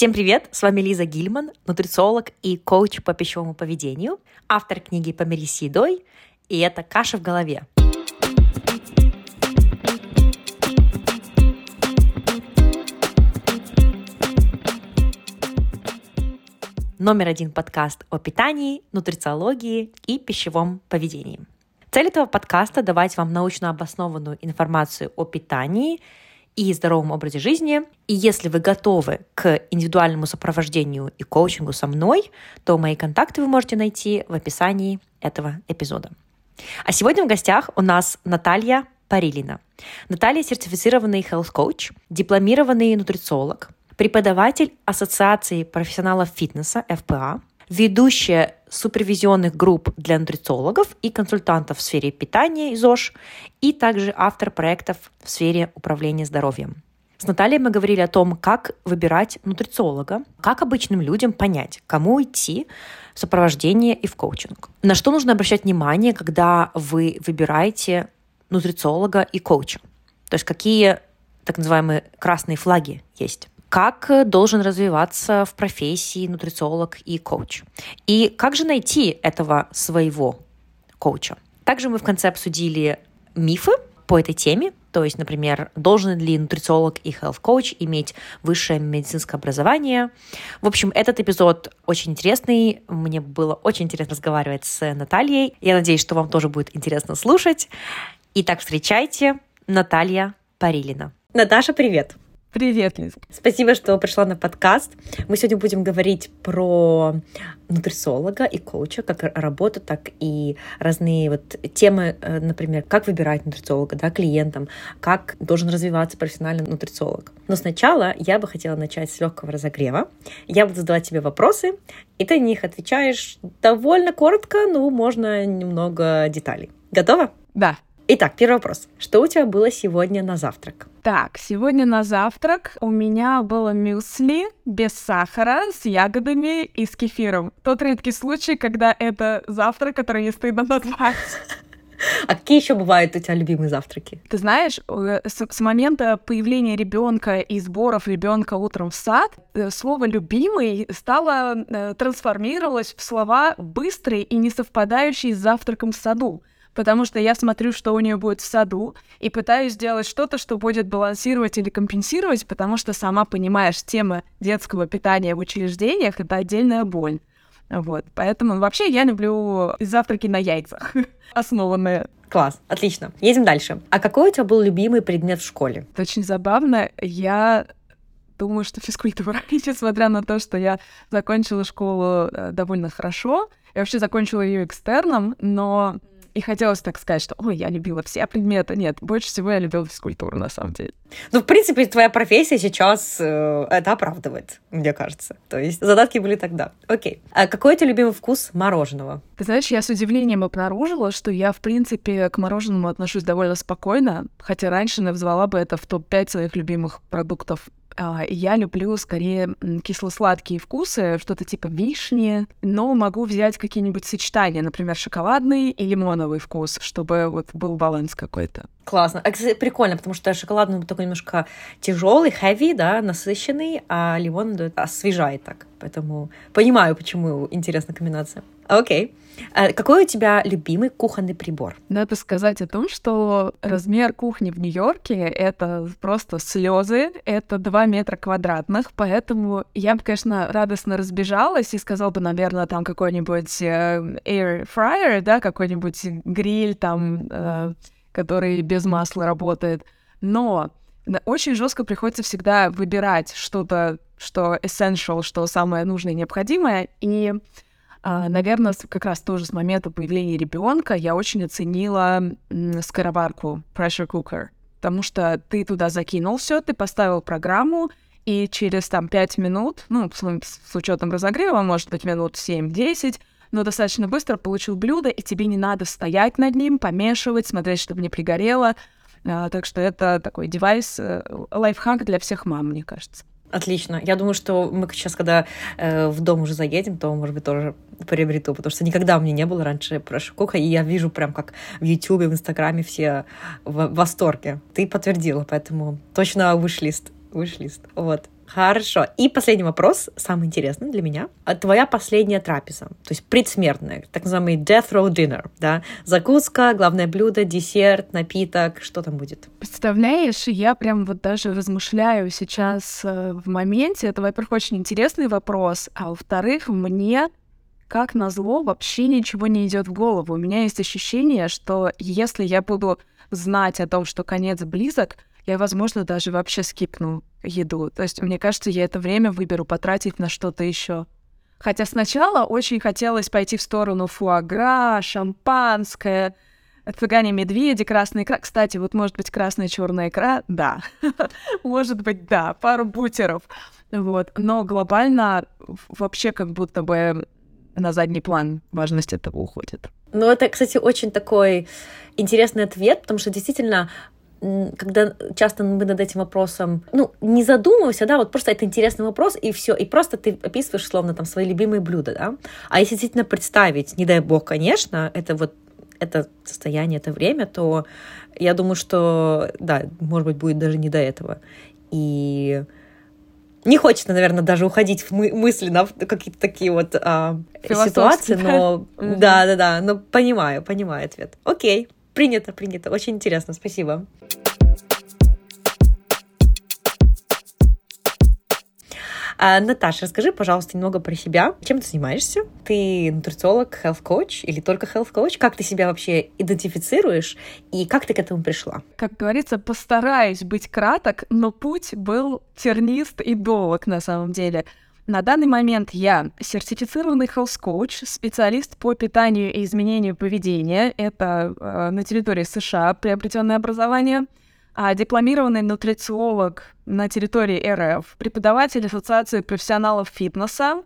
Всем привет! С вами Лиза Гильман, нутрициолог и коуч по пищевому поведению, автор книги «Помирись с едой», и это «Каша в голове». Номер один подкаст о питании, нутрициологии и пищевом поведении. Цель этого подкаста – давать вам научно обоснованную информацию о питании – и здоровом образе жизни. И если вы готовы к индивидуальному сопровождению и коучингу со мной, то мои контакты вы можете найти в описании этого эпизода. А сегодня в гостях у нас Наталья Парилина. Наталья сертифицированный health coach, дипломированный нутрициолог, преподаватель Ассоциации профессионалов фитнеса ФПА, ведущая супервизионных групп для нутрициологов и консультантов в сфере питания и ЗОЖ, и также автор проектов в сфере управления здоровьем. С Натальей мы говорили о том, как выбирать нутрициолога, как обычным людям понять, кому идти в сопровождение и в коучинг. На что нужно обращать внимание, когда вы выбираете нутрициолога и коуча. То есть какие так называемые красные флаги есть как должен развиваться в профессии нутрициолог и коуч. И как же найти этого своего коуча. Также мы в конце обсудили мифы по этой теме, то есть, например, должен ли нутрициолог и health coach иметь высшее медицинское образование. В общем, этот эпизод очень интересный. Мне было очень интересно разговаривать с Натальей. Я надеюсь, что вам тоже будет интересно слушать. Итак, встречайте Наталья Парилина. Наташа, привет! Привет, Лиз. Спасибо, что пришла на подкаст. Мы сегодня будем говорить про нутрициолога и коуча, как работу, так и разные вот темы, э, например, как выбирать нутрициолога, да, клиентам, как должен развиваться профессиональный нутрициолог. Но сначала я бы хотела начать с легкого разогрева. Я буду задавать тебе вопросы, и ты на них отвечаешь довольно коротко, ну, можно немного деталей. Готова? Да. Итак, первый вопрос. Что у тебя было сегодня на завтрак? Так, сегодня на завтрак у меня было мюсли без сахара, с ягодами и с кефиром. Тот редкий случай, когда это завтрак, который не стыдно назвать. А какие еще бывают у тебя любимые завтраки? Ты знаешь, с, с момента появления ребенка и сборов ребенка утром в сад, э, слово любимый стало э, трансформировалось в слова быстрый и не совпадающий с завтраком в саду потому что я смотрю, что у нее будет в саду, и пытаюсь сделать что-то, что будет балансировать или компенсировать, потому что сама понимаешь, тема детского питания в учреждениях — это отдельная боль. Вот, поэтому вообще я люблю завтраки на яйцах, основанные. Класс, отлично. Едем дальше. А какой у тебя был любимый предмет в школе? Это очень забавно. Я думаю, что физкультура, несмотря на то, что я закончила школу э, довольно хорошо. Я вообще закончила ее экстерном, но и хотелось так сказать, что ой, я любила все предметы. Нет, больше всего я любила физкультуру, на самом деле. Ну, в принципе, твоя профессия сейчас э, это оправдывает, мне кажется. То есть задатки были тогда. Окей. А какой у тебя любимый вкус мороженого? Ты знаешь, я с удивлением обнаружила, что я, в принципе, к мороженому отношусь довольно спокойно, хотя раньше назвала бы это в топ-5 своих любимых продуктов я люблю скорее кисло-сладкие вкусы, что-то типа вишни, но могу взять какие-нибудь сочетания, например, шоколадный и лимоновый вкус, чтобы вот был баланс какой-то. Классно. А, кстати, прикольно, потому что шоколадный такой немножко тяжелый, heavy, да, насыщенный, а лимон освежает так. Поэтому понимаю, почему интересная комбинация. Окей. А какой у тебя любимый кухонный прибор? Надо сказать о том, что размер кухни в Нью-Йорке — это просто слезы, это 2 метра квадратных, поэтому я бы, конечно, радостно разбежалась и сказала бы, наверное, там какой-нибудь э, air fryer, да, какой-нибудь гриль там, э, который без масла работает. Но очень жестко приходится всегда выбирать что-то, что essential, что самое нужное и необходимое. И, наверное, как раз тоже с момента появления ребенка я очень оценила скороварку pressure cooker, потому что ты туда закинул все, ты поставил программу, и через там 5 минут, ну, с, с учетом разогрева, может быть, минут 7-10, но достаточно быстро получил блюдо, и тебе не надо стоять над ним, помешивать, смотреть, чтобы не пригорело. А, так что это такой девайс, э, лайфхак для всех мам, мне кажется. Отлично. Я думаю, что мы сейчас, когда э, в дом уже заедем, то, может быть, тоже приобрету, потому что никогда у меня не было раньше прошикока, и я вижу прям как в Ютубе, в Инстаграме все в восторге. Ты подтвердила, поэтому точно вышлист. Вышлист. Вот. Хорошо. И последний вопрос, самый интересный для меня. А твоя последняя трапеза, то есть предсмертная, так называемый death row dinner, да? Закуска, главное блюдо, десерт, напиток, что там будет? Представляешь, я прям вот даже размышляю сейчас э, в моменте. Это, во-первых, очень интересный вопрос, а во-вторых, мне как назло, вообще ничего не идет в голову. У меня есть ощущение, что если я буду знать о том, что конец близок, я, возможно, даже вообще скипну еду. То есть, мне кажется, я это время выберу потратить на что-то еще. Хотя сначала очень хотелось пойти в сторону фуагра, шампанское, цыгане медведи, красная икра. Кстати, вот может быть красная черная икра? Да. может быть, да. Пару бутеров. Вот. Но глобально вообще как будто бы на задний план важность этого уходит. Ну, это, кстати, очень такой интересный ответ, потому что действительно когда часто мы над этим вопросом, ну, не задумываемся, да, вот просто это интересный вопрос, и все, и просто ты описываешь, словно, там, свои любимые блюда, да, а если действительно представить, не дай бог, конечно, это вот это состояние, это время, то я думаю, что, да, может быть, будет даже не до этого. И не хочется, наверное, даже уходить в мы мысленно в какие-то такие вот а, ситуации, но да, да, да, но понимаю, понимаю ответ. Окей, принято, принято, очень интересно, спасибо. А, Наташа, расскажи, пожалуйста, немного про себя. Чем ты занимаешься? Ты нутрициолог, health coach или только health coach? Как ты себя вообще идентифицируешь и как ты к этому пришла? Как говорится, постараюсь быть краток, но путь был тернист и долг на самом деле. На данный момент я сертифицированный health coach, специалист по питанию и изменению поведения. Это э, на территории США приобретенное образование — а дипломированный нутрициолог на территории РФ, преподаватель Ассоциации профессионалов фитнеса,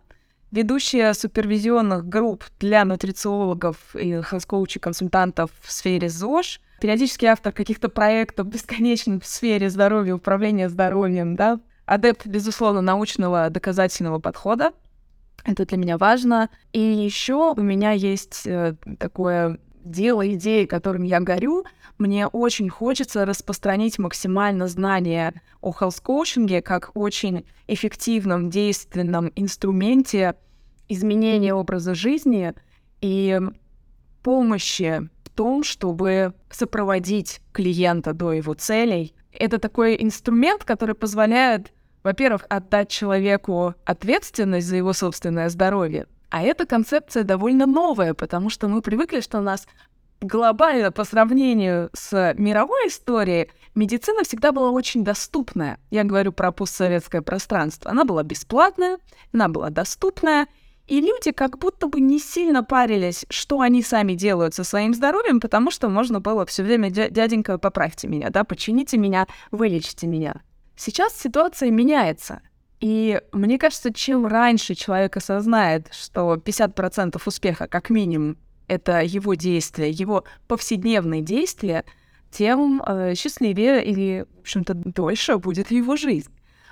ведущая супервизионных групп для нутрициологов и хелс-коучей, консультантов в сфере ЗОЖ, периодически автор каких-то проектов бесконечных в сфере здоровья, управления здоровьем, да, адепт, безусловно, научного доказательного подхода. Это для меня важно. И еще у меня есть э, такое дело, идеи, которым я горю, мне очень хочется распространить максимально знания о health-коучинге как очень эффективном, действенном инструменте изменения образа жизни и помощи в том, чтобы сопроводить клиента до его целей. Это такой инструмент, который позволяет, во-первых, отдать человеку ответственность за его собственное здоровье, а эта концепция довольно новая, потому что мы привыкли, что у нас глобально по сравнению с мировой историей, медицина всегда была очень доступная. Я говорю про постсоветское пространство. Она была бесплатная, она была доступная, и люди как будто бы не сильно парились, что они сами делают со своим здоровьем, потому что можно было все время дяденька, поправьте меня, да, почините меня, вылечите меня. Сейчас ситуация меняется. И мне кажется, чем раньше человек осознает, что 50% успеха как минимум это его действия, его повседневные действия, тем э, счастливее или, в общем-то, дольше будет его жизнь.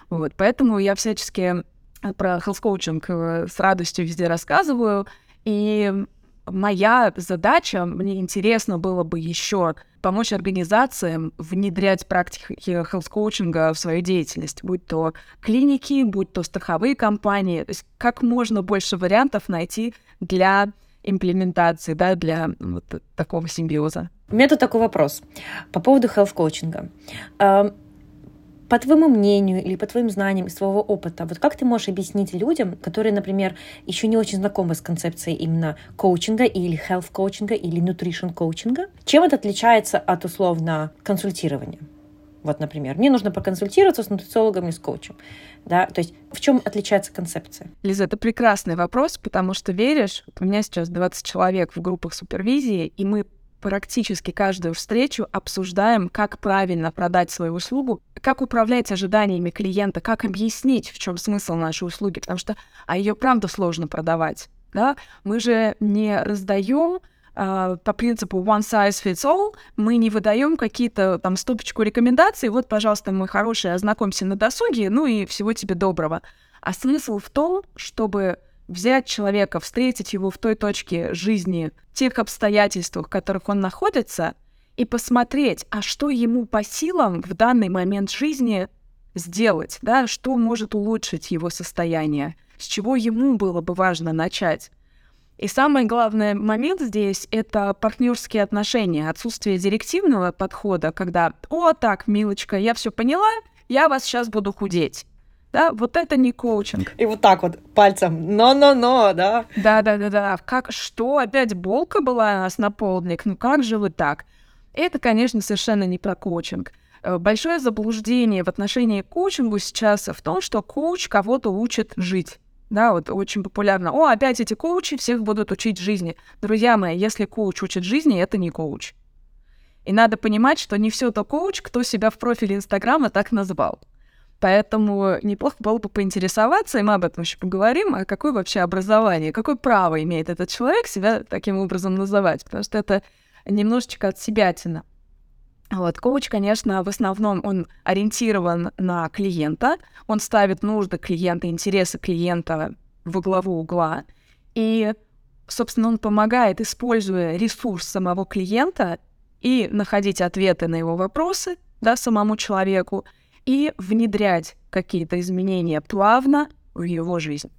Вот, поэтому я всячески э, про coaching э, с радостью везде рассказываю. И моя задача, мне интересно было бы еще помочь организациям внедрять практики health коучинга в свою деятельность, будь то клиники, будь то страховые компании, то есть как можно больше вариантов найти для имплементации, да, для вот такого симбиоза. У меня тут такой вопрос по поводу health-коучинга. По твоему мнению или по твоим знаниям из твоего опыта, вот как ты можешь объяснить людям, которые, например, еще не очень знакомы с концепцией именно коучинга или health коучинга или nutrition коучинга, чем это отличается от условно консультирования? Вот, например, мне нужно проконсультироваться с нутрициологом и с коучем. Да? То есть в чем отличается концепция? Лиза, это прекрасный вопрос, потому что веришь, у меня сейчас 20 человек в группах супервизии, и мы практически каждую встречу обсуждаем, как правильно продать свою услугу, как управлять ожиданиями клиента, как объяснить, в чем смысл нашей услуги, потому что а ее правда сложно продавать. Да? Мы же не раздаем Uh, по принципу one size fits all, мы не выдаем какие-то там стопочку рекомендаций, вот, пожалуйста, мой хороший, ознакомься на досуге, ну и всего тебе доброго. А смысл в том, чтобы взять человека, встретить его в той точке жизни, тех обстоятельствах, в которых он находится, и посмотреть, а что ему по силам в данный момент жизни сделать, да, что может улучшить его состояние, с чего ему было бы важно начать. И самый главный момент здесь — это партнерские отношения, отсутствие директивного подхода, когда «О, так, милочка, я все поняла, я вас сейчас буду худеть». Да, вот это не коучинг. И вот так вот пальцем, но-но-но, да? Да-да-да-да. Как, что, опять булка была у нас на полдник? Ну как же вы так? Это, конечно, совершенно не про коучинг. Э, большое заблуждение в отношении к коучингу сейчас в том, что коуч кого-то учит жить. Да, вот очень популярно. О, опять эти коучи всех будут учить жизни. Друзья мои, если коуч учит жизни, это не коуч. И надо понимать, что не все то коуч, кто себя в профиле Инстаграма так назвал. Поэтому неплохо было бы поинтересоваться, и мы об этом еще поговорим, а какое вообще образование, какое право имеет этот человек себя таким образом называть, потому что это немножечко от себя. Вот, коуч, конечно, в основном он ориентирован на клиента, он ставит нужды клиента, интересы клиента во главу угла, и, собственно, он помогает, используя ресурс самого клиента, и находить ответы на его вопросы, да, самому человеку, и внедрять какие-то изменения плавно в его жизнь.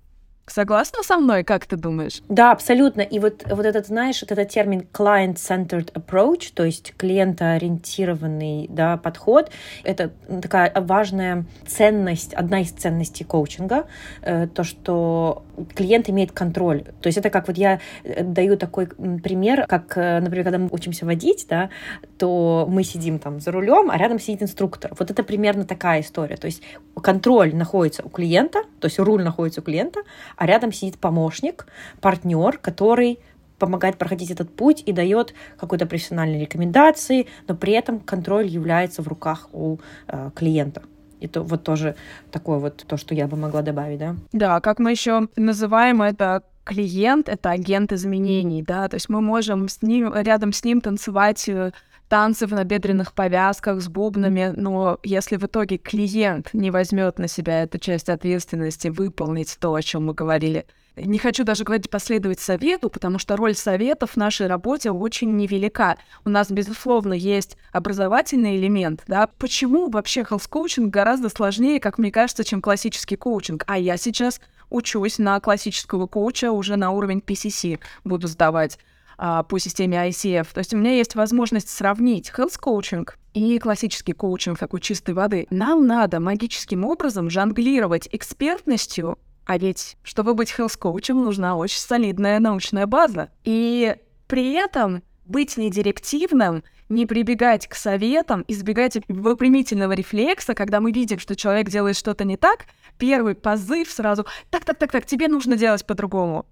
Согласна со мной, как ты думаешь? Да, абсолютно. И вот, вот этот, знаешь, вот этот термин client-centered approach, то есть клиентоориентированный да, подход, это такая важная ценность, одна из ценностей коучинга, э, то, что клиент имеет контроль. То есть это как вот я э, даю такой пример, как, э, например, когда мы учимся водить, да, то мы сидим там за рулем, а рядом сидит инструктор. Вот это примерно такая история. То есть контроль находится у клиента, то есть руль находится у клиента, а рядом сидит помощник, партнер, который помогает проходить этот путь и дает какой-то профессиональной рекомендации, но при этом контроль является в руках у э, клиента. И то вот тоже такое вот то, что я бы могла добавить, да? Да, как мы еще называем это клиент, это агент изменений, да, то есть мы можем с ним, рядом с ним танцевать э, танцы в набедренных повязках с бубнами, но если в итоге клиент не возьмет на себя эту часть ответственности выполнить то, о чем мы говорили, не хочу даже говорить последовать совету, потому что роль советов в нашей работе очень невелика. У нас, безусловно, есть образовательный элемент, да. Почему вообще health коучинг гораздо сложнее, как мне кажется, чем классический коучинг? А я сейчас учусь на классического коуча уже на уровень PCC буду сдавать по системе ICF. То есть у меня есть возможность сравнить health коучинг и классический коучинг такой чистой воды. Нам надо магическим образом жонглировать экспертностью, а ведь, чтобы быть health коучем, нужна очень солидная научная база. И при этом быть недирективным, не прибегать к советам, избегать выпрямительного рефлекса, когда мы видим, что человек делает что-то не так, первый позыв сразу «так-так-так-так, тебе нужно делать по-другому»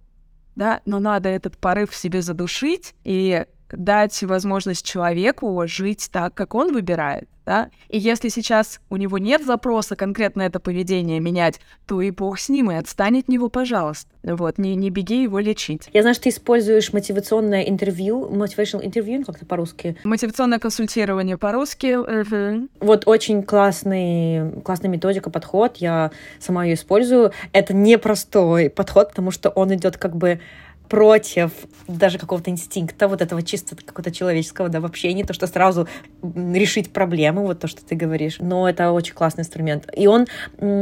да, но надо этот порыв в себе задушить и дать возможность человеку жить так, как он выбирает, да. И если сейчас у него нет запроса конкретно это поведение менять, то и бог с ним, и отстань от него, пожалуйста. Вот, не, не беги его лечить. Я знаю, что ты используешь мотивационное интервью, motivational interview, ну, как-то по-русски. Мотивационное консультирование по-русски. Вот очень классный, классная методика, подход, я сама ее использую. Это непростой подход, потому что он идет как бы против даже какого-то инстинкта, вот этого чисто какого-то человеческого, да, в общении, то, что сразу решить проблему, вот то, что ты говоришь. Но это очень классный инструмент. И он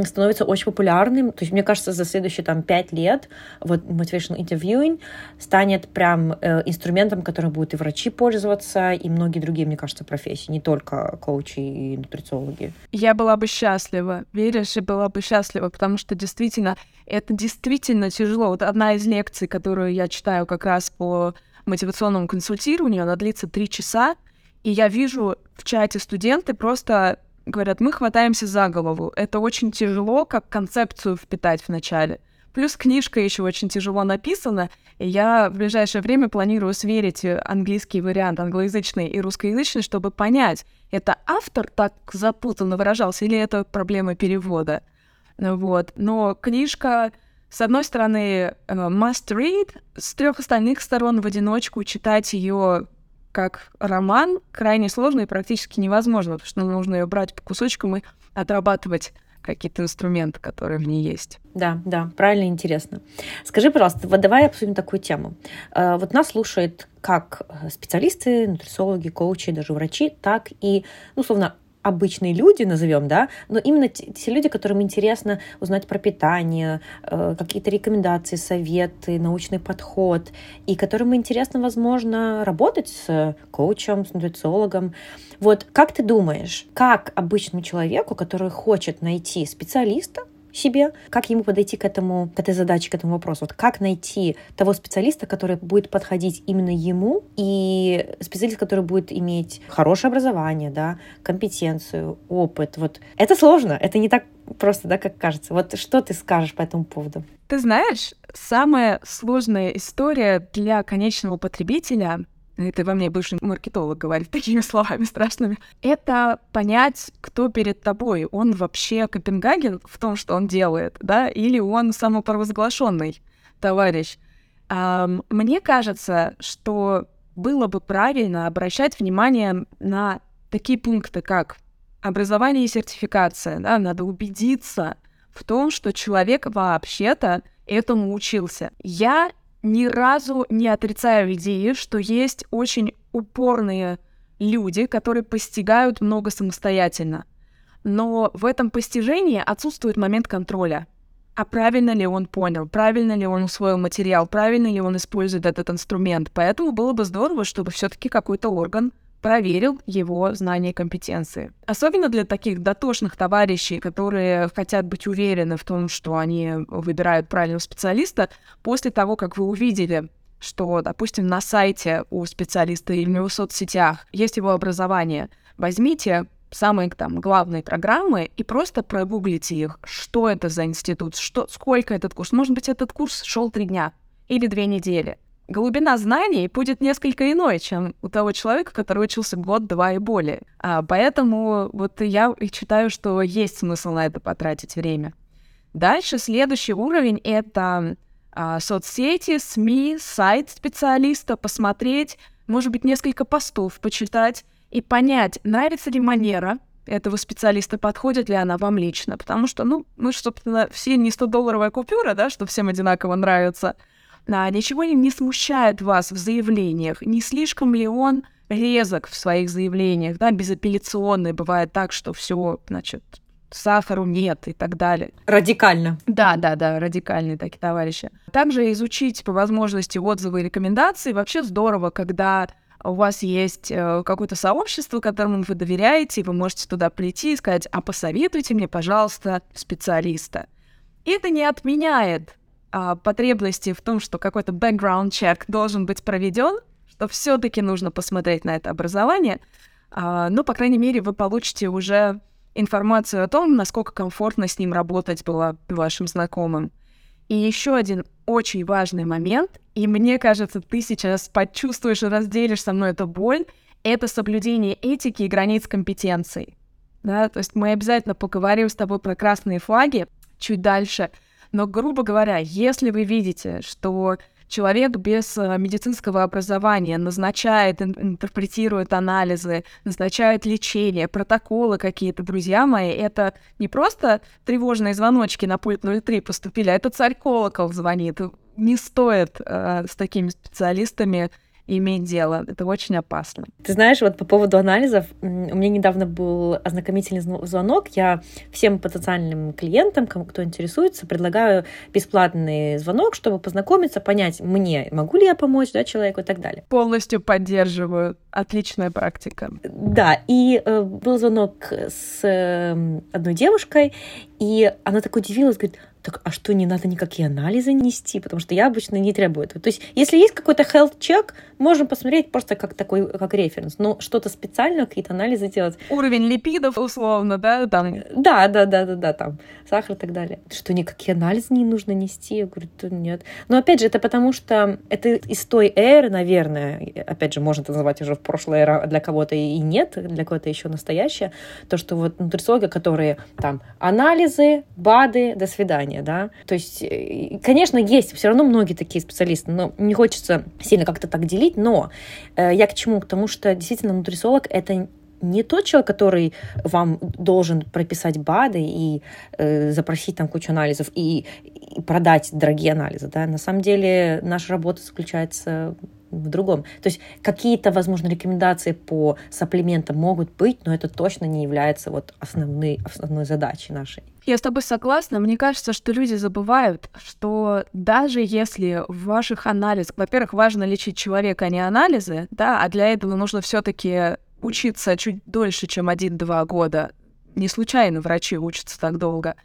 становится очень популярным. То есть, мне кажется, за следующие там пять лет вот motivational interviewing станет прям э, инструментом, которым будут и врачи пользоваться, и многие другие, мне кажется, профессии, не только коучи и нутрициологи. Я была бы счастлива, веришь, и была бы счастлива, потому что действительно, это действительно тяжело. Вот одна из лекций, которую я я читаю как раз по мотивационному консультированию, она длится три часа, и я вижу в чате студенты просто говорят, мы хватаемся за голову. Это очень тяжело, как концепцию впитать вначале. Плюс книжка еще очень тяжело написана, и я в ближайшее время планирую сверить английский вариант, англоязычный и русскоязычный, чтобы понять, это автор так запутанно выражался или это проблема перевода. Вот. Но книжка с одной стороны, э, must read, с трех остальных сторон в одиночку читать ее как роман крайне сложно и практически невозможно, потому что нужно ее брать по кусочкам и отрабатывать какие-то инструменты, которые в ней есть. Да, да, правильно, интересно. Скажи, пожалуйста, вот давай обсудим такую тему. Э, вот нас слушают как специалисты, нутрициологи, коучи, даже врачи, так и, ну, условно, обычные люди, назовем, да, но именно те люди, которым интересно узнать про питание, э, какие-то рекомендации, советы, научный подход, и которым интересно, возможно, работать с коучем, с нутрициологом. Вот как ты думаешь, как обычному человеку, который хочет найти специалиста, себе, как ему подойти к этому, к этой задаче, к этому вопросу. Вот как найти того специалиста, который будет подходить именно ему, и специалист, который будет иметь хорошее образование, да, компетенцию, опыт. Вот это сложно, это не так просто, да, как кажется. Вот что ты скажешь по этому поводу? Ты знаешь, самая сложная история для конечного потребителя это во мне бывший маркетолог говорит такими словами страшными, это понять, кто перед тобой. Он вообще Копенгаген в том, что он делает, да, или он самопровозглашенный товарищ. Мне кажется, что было бы правильно обращать внимание на такие пункты, как образование и сертификация. Да? Надо убедиться в том, что человек вообще-то этому учился. Я ни разу не отрицаю идеи, что есть очень упорные люди, которые постигают много самостоятельно. Но в этом постижении отсутствует момент контроля. А правильно ли он понял, правильно ли он усвоил материал, правильно ли он использует этот инструмент. Поэтому было бы здорово, чтобы все-таки какой-то орган проверил его знания и компетенции. Особенно для таких дотошных товарищей, которые хотят быть уверены в том, что они выбирают правильного специалиста, после того, как вы увидели что, допустим, на сайте у специалиста или в соцсетях есть его образование, возьмите самые там главные программы и просто прогуглите их. Что это за институт? Что, сколько этот курс? Может быть, этот курс шел три дня или две недели глубина знаний будет несколько иной, чем у того человека, который учился год, два и более. А, поэтому вот я считаю, что есть смысл на это потратить время. Дальше следующий уровень — это а, соцсети, СМИ, сайт специалиста, посмотреть, может быть, несколько постов почитать и понять, нравится ли манера этого специалиста, подходит ли она вам лично. Потому что, ну, мы, собственно, все не 100-долларовая купюра, да, что всем одинаково нравится — а, ничего не смущает вас в заявлениях, не слишком ли он резок в своих заявлениях, да, безапелляционный, бывает так, что все, значит, сахару нет и так далее. Радикально. Да, да, да, радикальные такие товарищи. Также изучить по возможности отзывы и рекомендации. Вообще здорово, когда у вас есть э, какое-то сообщество, которому вы доверяете, и вы можете туда прийти и сказать, а посоветуйте мне, пожалуйста, специалиста. Это не отменяет а, потребности в том, что какой-то background check должен быть проведен, что все-таки нужно посмотреть на это образование, а, ну, по крайней мере, вы получите уже информацию о том, насколько комфортно с ним работать было вашим знакомым. И еще один очень важный момент, и мне кажется, ты сейчас почувствуешь и разделишь со мной эту боль, это соблюдение этики и границ компетенций. Да, то есть мы обязательно поговорим с тобой про красные флаги чуть дальше — но, грубо говоря, если вы видите, что человек без э, медицинского образования назначает, интерпретирует анализы, назначает лечение, протоколы какие-то, друзья мои, это не просто тревожные звоночки на пульт 03 поступили, а это царь колокол звонит. Не стоит э, с такими специалистами иметь дело. Это очень опасно. Ты знаешь, вот по поводу анализов, у меня недавно был ознакомительный звонок. Я всем потенциальным клиентам, кто интересуется, предлагаю бесплатный звонок, чтобы познакомиться, понять мне, могу ли я помочь да, человеку и так далее. Полностью поддерживаю. Отличная практика. Да, и э, был звонок с э, одной девушкой, и она так удивилась, говорит, так а что, не надо никакие анализы нести? Потому что я обычно не требую этого. То есть, если есть какой-то health check, можем посмотреть просто как такой, как референс. Но что-то специальное, какие-то анализы делать. Уровень липидов, условно, да? Там. Да, да, да, да, да, там сахар и так далее. Что, никакие анализы не нужно нести? Я говорю, то нет. Но опять же, это потому что это из той эры, наверное, опять же, можно это назвать уже в прошлой эра, для кого-то и нет, для кого-то еще настоящее, то, что вот нутрициологи, которые там анализы, БАДы, до свидания образования, да. То есть, э, конечно, есть все равно многие такие специалисты, но не хочется сильно как-то так делить, но э, я к чему? К тому, что действительно нутрициолог — это не тот человек, который вам должен прописать БАДы и э, запросить там кучу анализов и, и продать дорогие анализы. Да? На самом деле наша работа заключается в другом. То есть какие-то, возможно, рекомендации по сапплементам могут быть, но это точно не является вот основной, основной задачей нашей. Я с тобой согласна. Мне кажется, что люди забывают, что даже если в ваших анализах, во-первых, важно лечить человека, а не анализы, да, а для этого нужно все-таки учиться чуть дольше, чем один-два года. Не случайно врачи учатся так долго.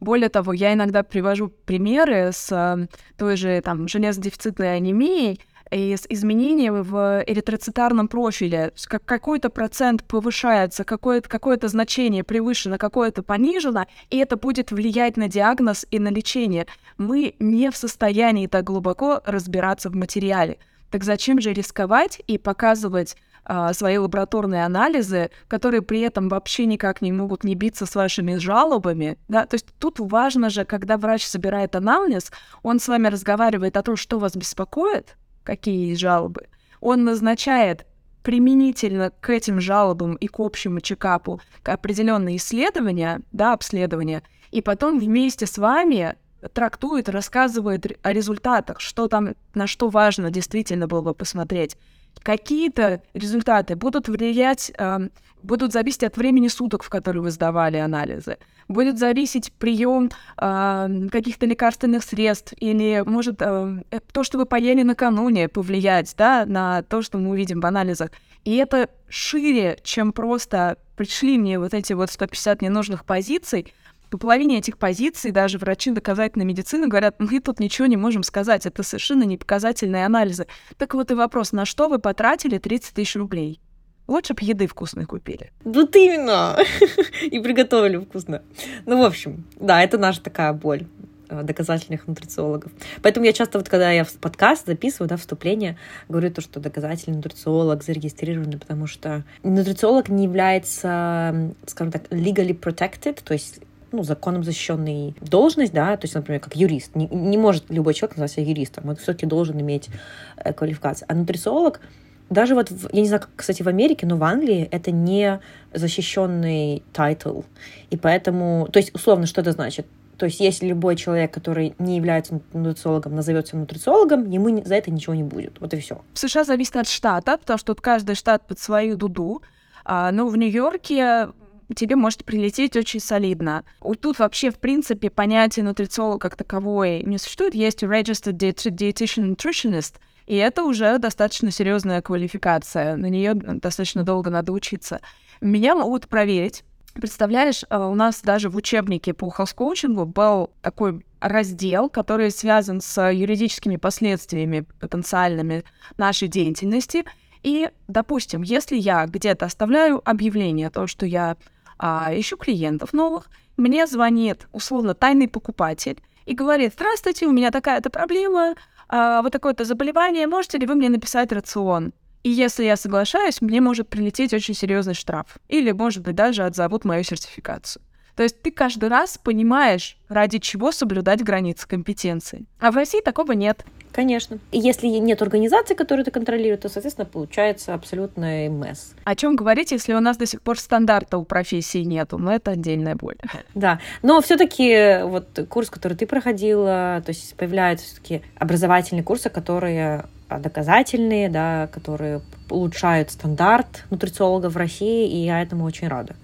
Более того, я иногда привожу примеры с э, той же там железодефицитной анемией, и с изменением в эритроцитарном профиле, как какой-то процент повышается, какое-то какое значение превышено, какое-то понижено, и это будет влиять на диагноз и на лечение. Мы не в состоянии так глубоко разбираться в материале. Так зачем же рисковать и показывать а, свои лабораторные анализы, которые при этом вообще никак не могут не биться с вашими жалобами. Да? То есть тут важно же, когда врач собирает анализ, он с вами разговаривает о том, что вас беспокоит, какие есть жалобы. Он назначает применительно к этим жалобам и к общему чекапу определенные исследования, да, обследования, и потом вместе с вами трактует, рассказывает о результатах, что там, на что важно действительно было бы посмотреть. Какие-то результаты будут влиять, э, будут зависеть от времени суток, в которые вы сдавали анализы будет зависеть прием э, каких-то лекарственных средств или может э, то, что вы поели накануне, повлиять да, на то, что мы увидим в анализах. И это шире, чем просто пришли мне вот эти вот 150 ненужных позиций, по половине этих позиций даже врачи доказательной медицины говорят, мы тут ничего не можем сказать, это совершенно не показательные анализы. Так вот и вопрос, на что вы потратили 30 тысяч рублей? Лучше бы еды вкусной купили. Вот именно! И приготовили вкусно. Ну, в общем, да, это наша такая боль э, доказательных нутрициологов. Поэтому я часто, вот когда я в подкаст записываю, да, вступление, говорю то, что доказательный нутрициолог зарегистрированный, потому что нутрициолог не является, скажем так, legally protected, то есть ну, законом защищенной должность, да, то есть, например, как юрист. Не, не может любой человек назвать себя юристом, он все-таки должен иметь э, квалификацию. А нутрициолог — даже вот, в, я не знаю, кстати, в Америке, но в Англии это не защищенный title. И поэтому, то есть, условно, что это значит? То есть, если любой человек, который не является нутрициологом, назовется нутрициологом, ему за это ничего не будет. Вот и все. В США зависит от штата, потому что каждый штат под свою дуду. А, но в Нью-Йорке тебе может прилететь очень солидно. Тут вообще, в принципе, понятие нутрициолог как таковое не существует. Есть registered dietitian nutritionist — и это уже достаточно серьезная квалификация. На нее достаточно долго надо учиться. Меня могут проверить. Представляешь, э, у нас даже в учебнике по хелс-коучингу был такой раздел, который связан с юридическими последствиями потенциальными нашей деятельности. И, допустим, если я где-то оставляю объявление о том, что я а, ищу клиентов новых, мне звонит условно тайный покупатель и говорит, здравствуйте, у меня такая-то проблема, а, вот такое-то заболевание, можете ли вы мне написать рацион? И если я соглашаюсь, мне может прилететь очень серьезный штраф. Или, может быть, даже отзовут мою сертификацию. То есть ты каждый раз понимаешь, ради чего соблюдать границы компетенции. А в России такого нет. Конечно. И если нет организации, которая это контролирует, то, соответственно, получается абсолютный месс. О чем говорить, если у нас до сих пор стандарта у профессии нету? Но это отдельная боль. Да. Но все-таки вот курс, который ты проходила, то есть появляются все-таки образовательные курсы, которые доказательные, да, которые улучшают стандарт нутрициологов в России, и я этому очень рада.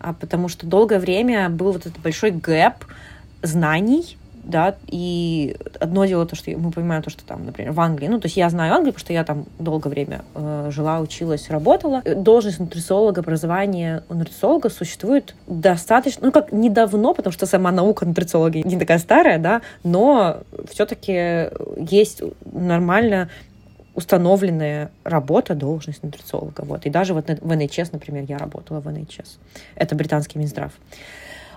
А, потому что долгое время был вот этот большой гэп знаний, да, и одно дело то, что мы понимаем то, что там, например, в Англии, ну, то есть я знаю Англию, потому что я там долгое время э, жила, училась, работала. Должность нутрициолога, образование нутрициолога существует достаточно, ну, как недавно, потому что сама наука нутрициологии не такая старая, да, но все-таки есть нормально установленная работа, должность нутрициолога. Вот. И даже вот в НХС, например, я работала в НХС. Это британский Минздрав.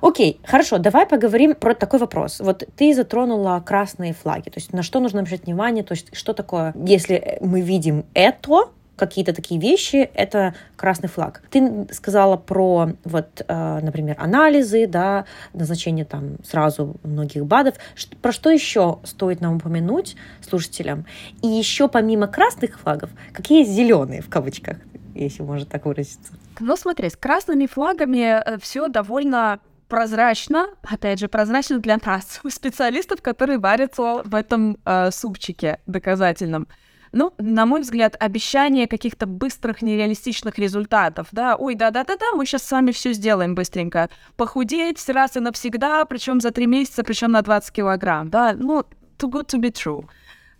Окей, хорошо, давай поговорим про такой вопрос. Вот ты затронула красные флаги, то есть на что нужно обращать внимание, то есть что такое, если мы видим это, какие-то такие вещи, это красный флаг. Ты сказала про, вот, э, например, анализы, да, назначение там сразу многих БАДов. Про что еще стоит нам упомянуть слушателям? И еще помимо красных флагов, какие зеленые в кавычках, если можно так выразиться? Ну, смотри, с красными флагами э, все довольно прозрачно, опять же, прозрачно для нас, специалистов, которые варятся в этом э, супчике доказательном. Ну, на мой взгляд, обещание каких-то быстрых, нереалистичных результатов, да, ой, да-да-да-да, мы сейчас с вами все сделаем быстренько. Похудеть раз и навсегда, причем за три месяца, причем на 20 килограмм, да, ну, too good to be true.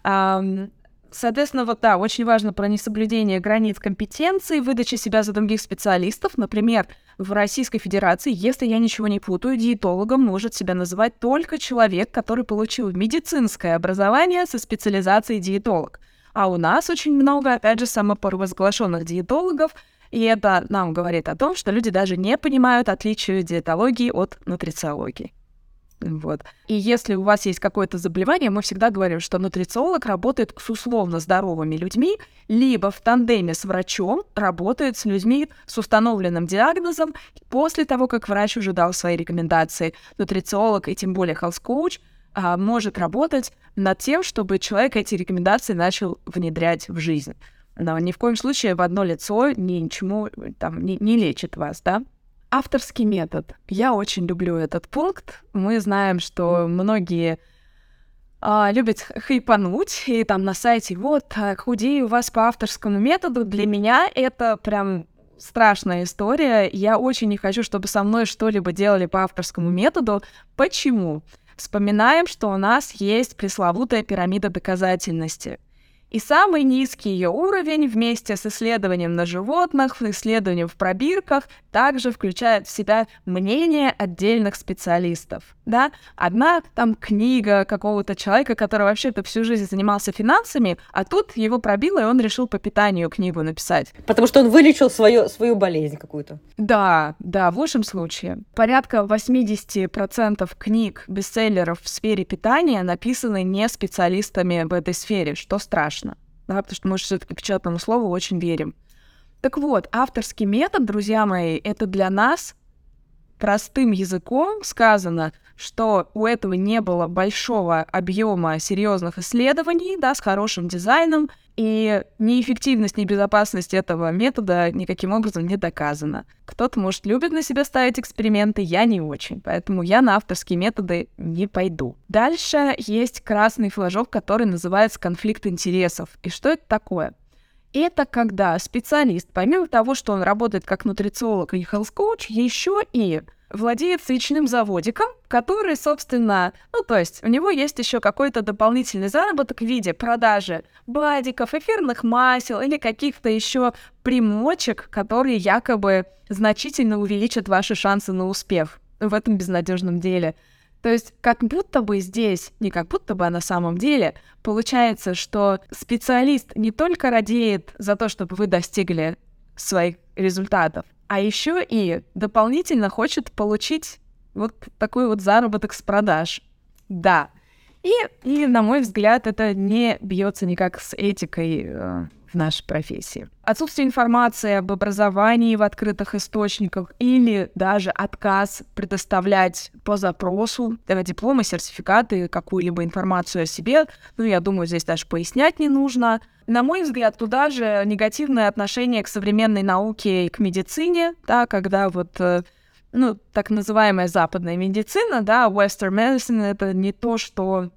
Um, Соответственно, вот да, очень важно про несоблюдение границ компетенции, выдачи себя за других специалистов. Например, в Российской Федерации, если я ничего не путаю, диетологом может себя называть только человек, который получил медицинское образование со специализацией диетолог. А у нас очень много, опять же, самопровозглашенных диетологов, и это нам говорит о том, что люди даже не понимают отличия диетологии от нутрициологии. Вот. И если у вас есть какое-то заболевание, мы всегда говорим, что нутрициолог работает с условно здоровыми людьми, либо в тандеме с врачом работает с людьми с установленным диагнозом после того, как врач уже дал свои рекомендации. Нутрициолог и тем более health coach а, может работать над тем, чтобы человек эти рекомендации начал внедрять в жизнь. Но ни в коем случае в одно лицо ничему там не, не лечит вас, да? Авторский метод. Я очень люблю этот пункт. Мы знаем, что многие а, любят хайпануть, и там на сайте вот, худею у вас по авторскому методу. Для меня это прям страшная история. Я очень не хочу, чтобы со мной что-либо делали по авторскому методу. Почему? Вспоминаем, что у нас есть пресловутая пирамида доказательности — и самый низкий ее уровень вместе с исследованием на животных, исследованием в пробирках, также включает в себя мнение отдельных специалистов. Да? Одна там книга какого-то человека, который вообще-то всю жизнь занимался финансами, а тут его пробило, и он решил по питанию книгу написать. Потому что он вылечил свою, свою болезнь какую-то. Да, да, в лучшем случае. Порядка 80% книг, бестселлеров в сфере питания написаны не специалистами в этой сфере, что страшно да, потому что мы все-таки печатному слову очень верим. Так вот, авторский метод, друзья мои, это для нас простым языком сказано, что у этого не было большого объема серьезных исследований, да, с хорошим дизайном, и неэффективность, небезопасность этого метода никаким образом не доказана. Кто-то, может, любит на себя ставить эксперименты, я не очень, поэтому я на авторские методы не пойду. Дальше есть красный флажок, который называется конфликт интересов. И что это такое? Это когда специалист, помимо того, что он работает как нутрициолог и health coach, еще и владеет свечным заводиком, который, собственно, ну, то есть у него есть еще какой-то дополнительный заработок в виде продажи бадиков, эфирных масел или каких-то еще примочек, которые якобы значительно увеличат ваши шансы на успех в этом безнадежном деле. То есть как будто бы здесь, не как будто бы, а на самом деле, получается, что специалист не только радеет за то, чтобы вы достигли своих результатов, а еще и дополнительно хочет получить вот такой вот заработок с продаж. Да. И, и на мой взгляд, это не бьется никак с этикой э, в нашей профессии. Отсутствие информации об образовании в открытых источниках или даже отказ предоставлять по запросу э, дипломы, сертификаты, какую-либо информацию о себе, ну, я думаю, здесь даже пояснять не нужно. На мой взгляд, туда же негативное отношение к современной науке и к медицине, да, когда вот э, ну, так называемая западная медицина, да, western medicine, это не то, что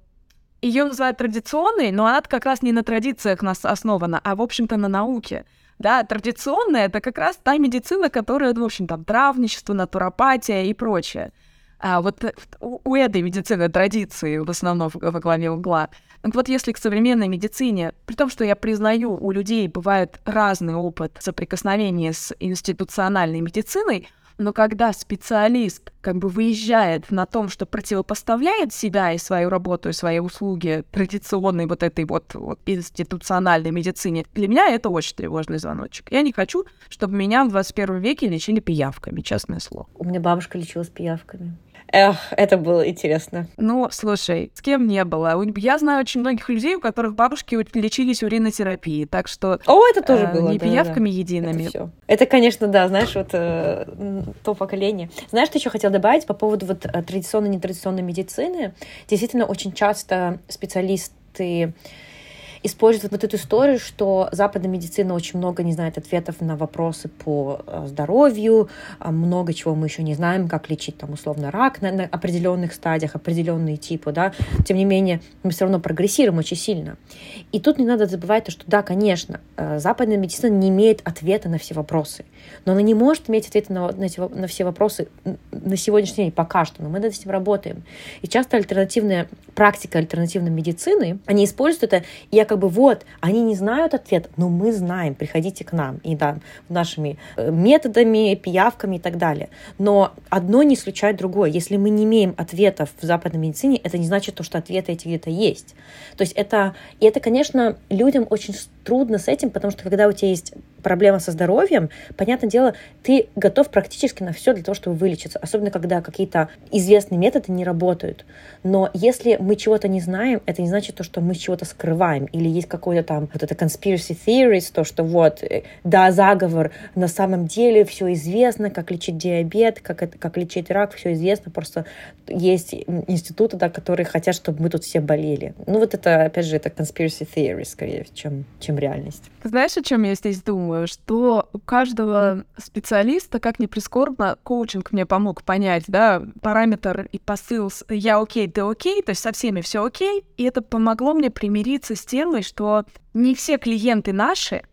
ее называют традиционной, но она как раз не на традициях нас основана, а, в общем-то, на науке. Да, традиционная — это как раз та медицина, которая, в общем, там, травничество, натуропатия и прочее. А вот у, у этой медицины традиции в основном во главе угла. Так вот, если к современной медицине, при том, что я признаю, у людей бывает разный опыт соприкосновения с институциональной медициной, но когда специалист как бы выезжает на том, что противопоставляет себя и свою работу, и свои услуги традиционной вот этой вот, вот институциональной медицине, для меня это очень тревожный звоночек. Я не хочу, чтобы меня в 21 веке лечили пиявками, честное слово. У меня бабушка лечилась пиявками. Эх, это было интересно. Ну, слушай, с кем не было? Я знаю очень многих людей, у которых бабушки лечились уринотерапией, так что... О, это тоже э, было, Не да, пиявками да. едиными. Это, всё. это, конечно, да, знаешь, вот э, то поколение. Знаешь, что еще хотел добавить по поводу вот э, традиционной, нетрадиционной медицины? Действительно, очень часто специалисты используют вот эту историю, что западная медицина очень много не знает ответов на вопросы по э, здоровью, а много чего мы еще не знаем, как лечить там условно рак на, на определенных стадиях, определенные типы, да. Тем не менее, мы все равно прогрессируем очень сильно. И тут не надо забывать то, что да, конечно, э, западная медицина не имеет ответа на все вопросы, но она не может иметь ответы на, на, на все вопросы на сегодняшний день пока что, но мы над этим работаем. И часто альтернативная практика альтернативной медицины, они используют это, и как бы вот, они не знают ответ, но мы знаем, приходите к нам, и да, нашими э, методами, пиявками и так далее. Но одно не исключает другое. Если мы не имеем ответов в западной медицине, это не значит, то, что ответы эти где-то есть. То есть это, и это, конечно, людям очень трудно с этим, потому что когда у тебя есть проблема со здоровьем, понятное дело, ты готов практически на все для того, чтобы вылечиться, особенно когда какие-то известные методы не работают. Но если мы чего-то не знаем, это не значит то, что мы чего-то скрываем, или есть какой-то там вот это conspiracy theories, то, что вот, э, да, заговор, на самом деле все известно, как лечить диабет, как, это, как лечить рак, все известно, просто есть институты, да, которые хотят, чтобы мы тут все болели. Ну вот это, опять же, это conspiracy theories, скорее, чем, чем реальность. Знаешь, о чем я здесь думаю? Что у каждого специалиста, как ни прискорбно, коучинг мне помог понять, да, параметр и посыл «я окей, ты окей», то есть со всеми все окей, и это помогло мне примириться с тем, что не все клиенты наши,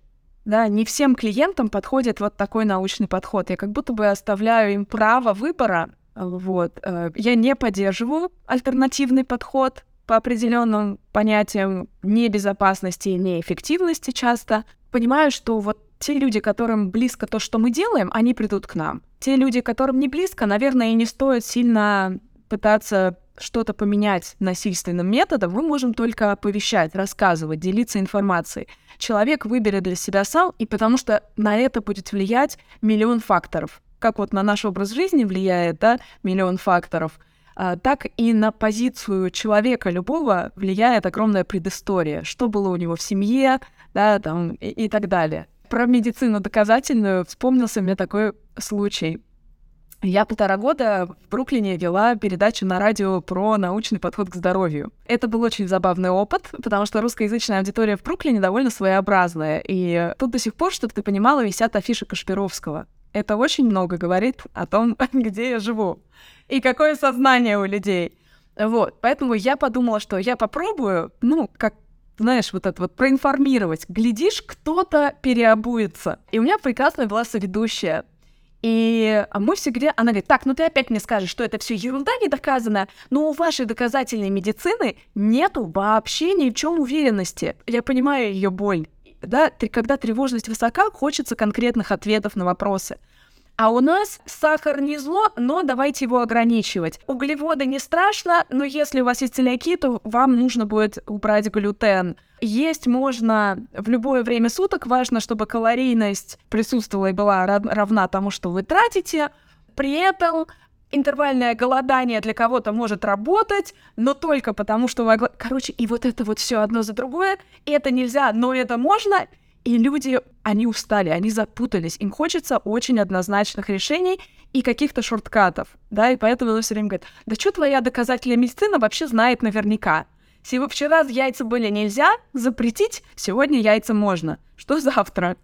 да, не всем клиентам подходит вот такой научный подход. Я как будто бы оставляю им право выбора. Вот. Э, я не поддерживаю альтернативный подход, по определенным понятиям небезопасности и неэффективности часто, понимаю, что вот те люди, которым близко то, что мы делаем, они придут к нам. Те люди, которым не близко, наверное, и не стоит сильно пытаться что-то поменять насильственным методом, мы можем только оповещать, рассказывать, делиться информацией. Человек выберет для себя сам, и потому что на это будет влиять миллион факторов. Как вот на наш образ жизни влияет, да, миллион факторов — а, так и на позицию человека любого влияет огромная предыстория, что было у него в семье, да, там, и, и так далее. Про медицину доказательную вспомнился мне такой случай. Я полтора года в Бруклине вела передачу на радио про научный подход к здоровью. Это был очень забавный опыт, потому что русскоязычная аудитория в Бруклине довольно своеобразная. И тут до сих пор, чтобы ты понимала, висят афиши Кашпировского. Это очень много говорит о том, где я живу и какое сознание у людей. Вот, поэтому я подумала, что я попробую, ну, как знаешь, вот это вот проинформировать. Глядишь, кто-то переобуется. И у меня прекрасная была соведущая. И мы всегда, она говорит, так, ну ты опять мне скажешь, что это все ерунда не доказана, но у вашей доказательной медицины нету вообще ни в чем уверенности. Я понимаю ее боль. Да, когда тревожность высока, хочется конкретных ответов на вопросы. А у нас сахар не зло, но давайте его ограничивать. Углеводы не страшно, но если у вас есть целиакия, то вам нужно будет убрать глютен. Есть можно в любое время суток, важно, чтобы калорийность присутствовала и была равна тому, что вы тратите. При этом интервальное голодание для кого-то может работать, но только потому, что вы... Короче, и вот это вот все одно за другое. Это нельзя, но это можно. И люди, они устали, они запутались, им хочется очень однозначных решений и каких-то шорткатов, да, и поэтому он все время говорит, да что твоя доказательная медицина вообще знает наверняка. Если вчера яйца были нельзя запретить, сегодня яйца можно. Что завтра?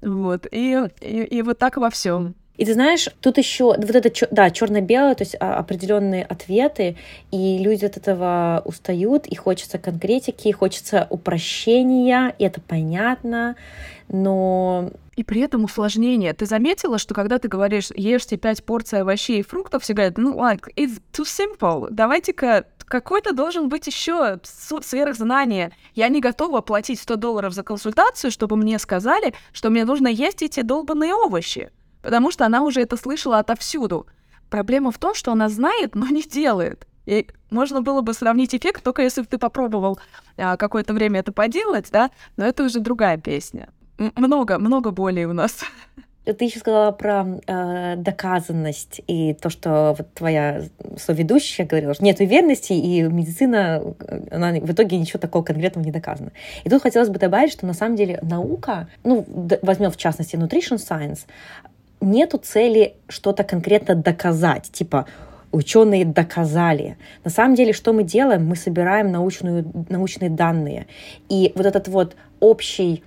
Вот, и, и, и вот так во всем. И ты знаешь, тут еще вот это, да, черно-белое, то есть а, определенные ответы, и люди от этого устают, и хочется конкретики, и хочется упрощения, и это понятно, но и при этом усложнение. Ты заметила, что когда ты говоришь, ешьте пять порций овощей и фруктов, все говорят, ну, like, it's too simple. Давайте-ка какой-то должен быть еще сверхзнание. Я не готова платить 100 долларов за консультацию, чтобы мне сказали, что мне нужно есть эти долбанные овощи потому что она уже это слышала отовсюду. Проблема в том, что она знает, но не делает. И можно было бы сравнить эффект, только если бы ты попробовал а, какое-то время это поделать, да, но это уже другая песня. Много, много боли у нас. Ты еще сказала про э, доказанность и то, что вот твоя соведущая говорила, что нет уверенности, и медицина, она в итоге ничего такого конкретного не доказана. И тут хотелось бы добавить, что на самом деле наука, ну, возьмем в частности nutrition science, нету цели что-то конкретно доказать, типа ученые доказали. На самом деле, что мы делаем? Мы собираем научную, научные данные. И вот этот вот общий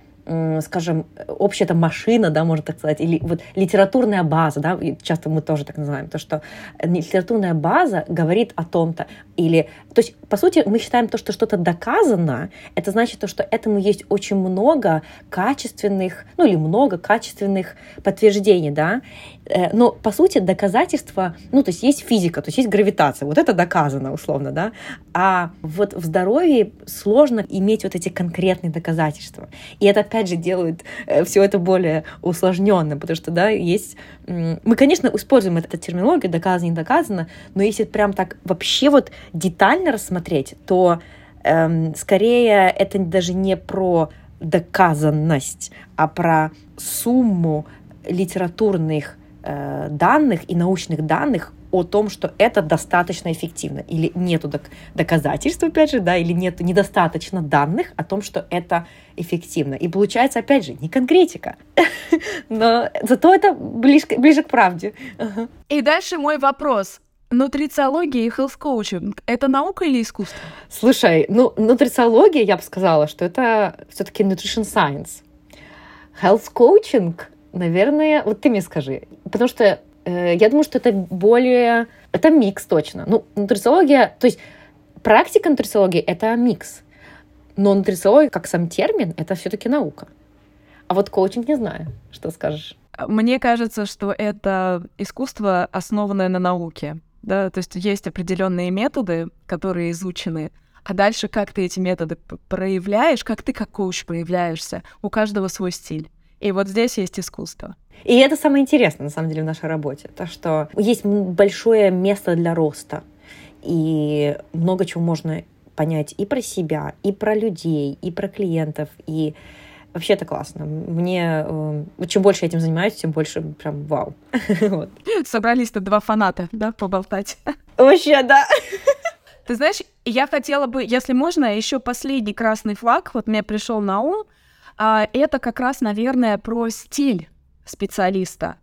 скажем, общая там машина, да, можно так сказать, или вот литературная база, да, часто мы тоже так называем, то, что литературная база говорит о том-то, или, то есть, по сути, мы считаем то, что что-то доказано, это значит то, что этому есть очень много качественных, ну, или много качественных подтверждений, да, э, но, по сути, доказательства, ну, то есть есть физика, то есть есть гравитация, вот это доказано, условно, да, а вот в здоровье сложно иметь вот эти конкретные доказательства, и это, опять же, делает э, все это более усложненным, потому что, да, есть... Мы, конечно, используем эту терминологию, доказано, не доказано, но если прям так вообще вот детально рассмотреть, то эм, скорее это даже не про доказанность, а про сумму литературных э, данных и научных данных о том, что это достаточно эффективно, или нету доказательств, опять же, да, или нет недостаточно данных о том, что это эффективно. И получается, опять же, не конкретика, но зато это ближе, ближе к правде. И дальше мой вопрос. Нутрициология и health коучинг это наука или искусство? Слушай, ну, нутрициология, я бы сказала, что это все-таки nutrition science. Health коучинг, наверное, вот ты мне скажи, потому что я думаю, что это более... Это микс точно. Ну, нутрициология... То есть практика нутрициологии — это микс. Но нутрициология, как сам термин, это все таки наука. А вот коучинг не знаю. Что скажешь? Мне кажется, что это искусство, основанное на науке. Да? То есть есть определенные методы, которые изучены, а дальше как ты эти методы проявляешь, как ты как коуч проявляешься, у каждого свой стиль. И вот здесь есть искусство. И это самое интересное, на самом деле, в нашей работе. То, что есть большое место для роста. И много чего можно понять и про себя, и про людей, и про клиентов. И вообще это классно. Мне э, чем больше я этим занимаюсь, тем больше прям вау. вот. Собрались-то два фаната, да, поболтать. Вообще, да. Ты знаешь, я хотела бы, если можно, еще последний красный флаг, вот мне пришел на ум, это как раз, наверное, про стиль специалиста.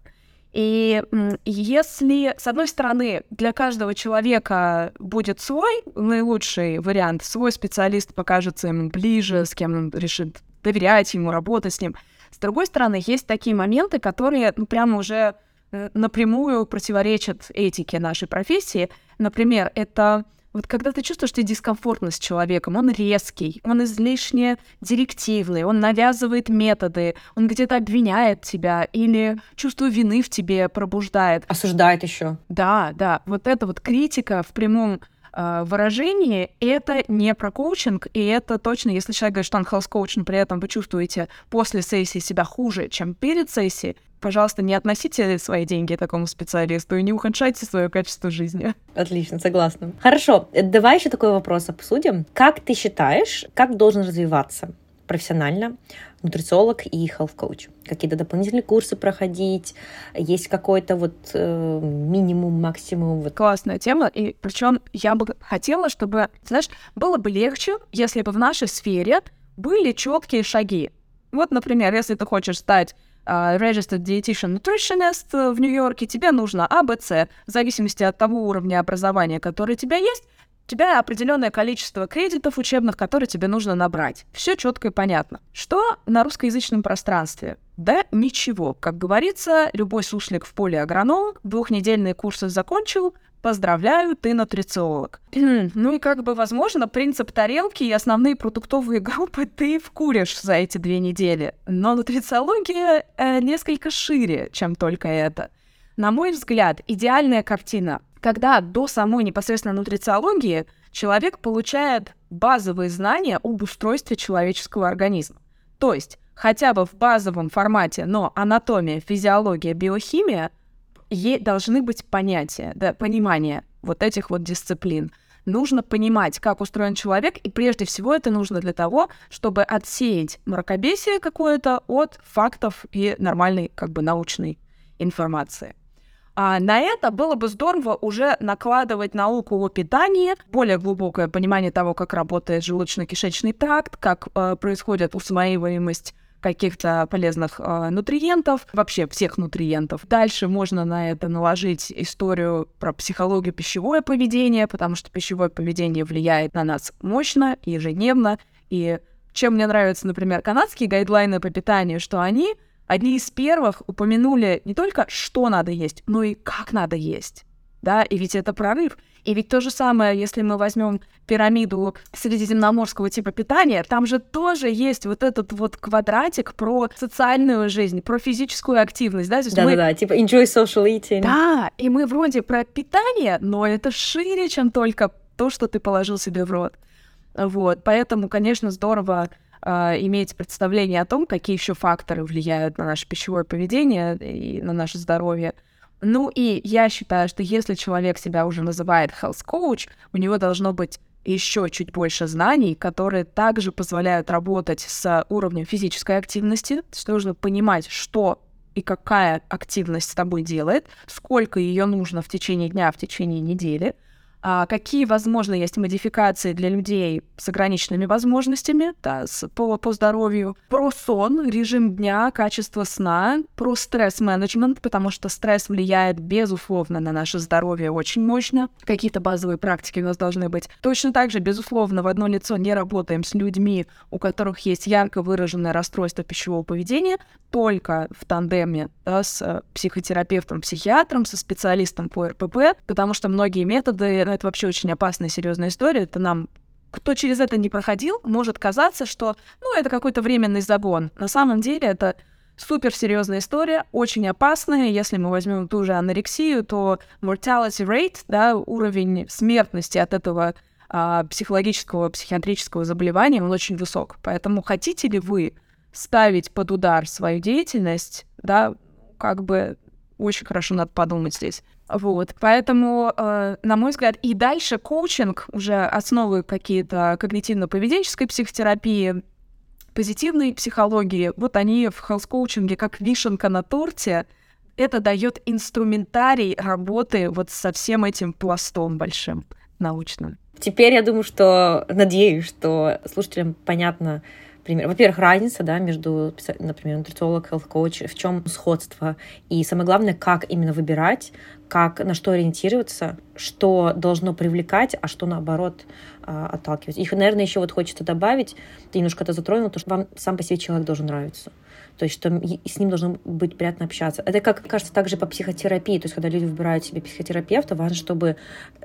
И если, с одной стороны, для каждого человека будет свой наилучший вариант, свой специалист покажется ему ближе, с кем он решит доверять ему, работать с ним. С другой стороны, есть такие моменты, которые ну, прямо уже э, напрямую противоречат этике нашей профессии. Например, это вот когда ты чувствуешь, что дискомфортно с человеком, он резкий, он излишне директивный, он навязывает методы, он где-то обвиняет тебя или чувство вины в тебе пробуждает. Осуждает еще. Да, да. Вот это вот критика в прямом э, выражении, это не про коучинг, и это точно, если человек говорит, что он но при этом вы чувствуете после сессии себя хуже, чем перед сессией, пожалуйста, не относите свои деньги такому специалисту и не ухудшайте свое качество жизни. Отлично, согласна. Хорошо, давай еще такой вопрос обсудим. Как ты считаешь, как должен развиваться профессионально нутрициолог и health coach? Какие-то дополнительные курсы проходить? Есть какой-то вот э, минимум, максимум? Вот. Классная тема, и причем я бы хотела, чтобы, знаешь, было бы легче, если бы в нашей сфере были четкие шаги. Вот, например, если ты хочешь стать Registered Dietitian Nutritionist в Нью-Йорке, тебе нужно А, Б, С. В зависимости от того уровня образования, который у тебя есть, у тебя определенное количество кредитов учебных, которые тебе нужно набрать. Все четко и понятно. Что на русскоязычном пространстве? Да ничего. Как говорится, любой сушлик в поле агроном, двухнедельные курсы закончил, Поздравляю, ты нутрициолог. ну и как бы, возможно, принцип тарелки и основные продуктовые группы ты вкуришь за эти две недели. Но нутрициология э, несколько шире, чем только это. На мой взгляд, идеальная картина, когда до самой непосредственно нутрициологии человек получает базовые знания об устройстве человеческого организма. То есть хотя бы в базовом формате, но анатомия, физиология, биохимия е- должны быть понятия, да, понимание вот этих вот дисциплин. Нужно понимать, как устроен человек, и прежде всего это нужно для того, чтобы отсеять мракобесие какое-то от фактов и нормальной, как бы, научной информации. А на это было бы здорово уже накладывать науку о питании, более глубокое понимание того, как работает желудочно-кишечный тракт, как э, происходит усваиваемость каких-то полезных э, нутриентов, вообще всех нутриентов. Дальше можно на это наложить историю про психологию пищевое поведение, потому что пищевое поведение влияет на нас мощно, ежедневно. И чем мне нравятся, например, канадские гайдлайны по питанию, что они одни из первых упомянули не только, что надо есть, но и как надо есть. Да, и ведь это прорыв. И ведь то же самое, если мы возьмем пирамиду средиземноморского типа питания, там же тоже есть вот этот вот квадратик про социальную жизнь, про физическую активность, да? Да-да-да, мы... типа enjoy social eating. Да, и мы вроде про питание, но это шире, чем только то, что ты положил себе в рот. Вот, поэтому, конечно, здорово э, иметь представление о том, какие еще факторы влияют на наше пищевое поведение и на наше здоровье. Ну и я считаю, что если человек себя уже называет health coach, у него должно быть еще чуть больше знаний, которые также позволяют работать с уровнем физической активности. То есть нужно понимать, что и какая активность с тобой делает, сколько ее нужно в течение дня, в течение недели — какие, возможно, есть модификации для людей с ограниченными возможностями да, с, по, по здоровью, про сон, режим дня, качество сна, про стресс-менеджмент, потому что стресс влияет, безусловно, на наше здоровье очень мощно. Какие-то базовые практики у нас должны быть. Точно так же, безусловно, в одно лицо не работаем с людьми, у которых есть ярко выраженное расстройство пищевого поведения, только в тандеме да, с э, психотерапевтом, психиатром, со специалистом по РПП, потому что многие методы ну, это вообще очень опасная, серьезная история. Это нам кто через это не проходил, может казаться, что, ну, это какой-то временный загон. На самом деле это супер серьезная история, очень опасная. Если мы возьмем ту же анорексию, то mortality rate, да, уровень смертности от этого а, психологического, психиатрического заболевания, он очень высок. Поэтому хотите ли вы ставить под удар свою деятельность, да, как бы очень хорошо надо подумать здесь. Вот, поэтому, э, на мой взгляд, и дальше коучинг, уже основы какие-то когнитивно-поведенческой психотерапии, позитивной психологии, вот они в хелс-коучинге как вишенка на торте, это дает инструментарий работы вот со всем этим пластом большим научным. Теперь я думаю, что, надеюсь, что слушателям понятно, пример. Во-первых, разница, да, между, например, нутрициолог, health coach, в чем сходство. И самое главное, как именно выбирать, как, на что ориентироваться, что должно привлекать, а что, наоборот, а, отталкивать. Их, наверное, еще вот хочется добавить, ты немножко это затронул, то, что вам сам по себе человек должен нравиться. То есть что с ним должно быть приятно общаться. Это, как кажется, также по психотерапии, то есть когда люди выбирают себе психотерапевта, важно, чтобы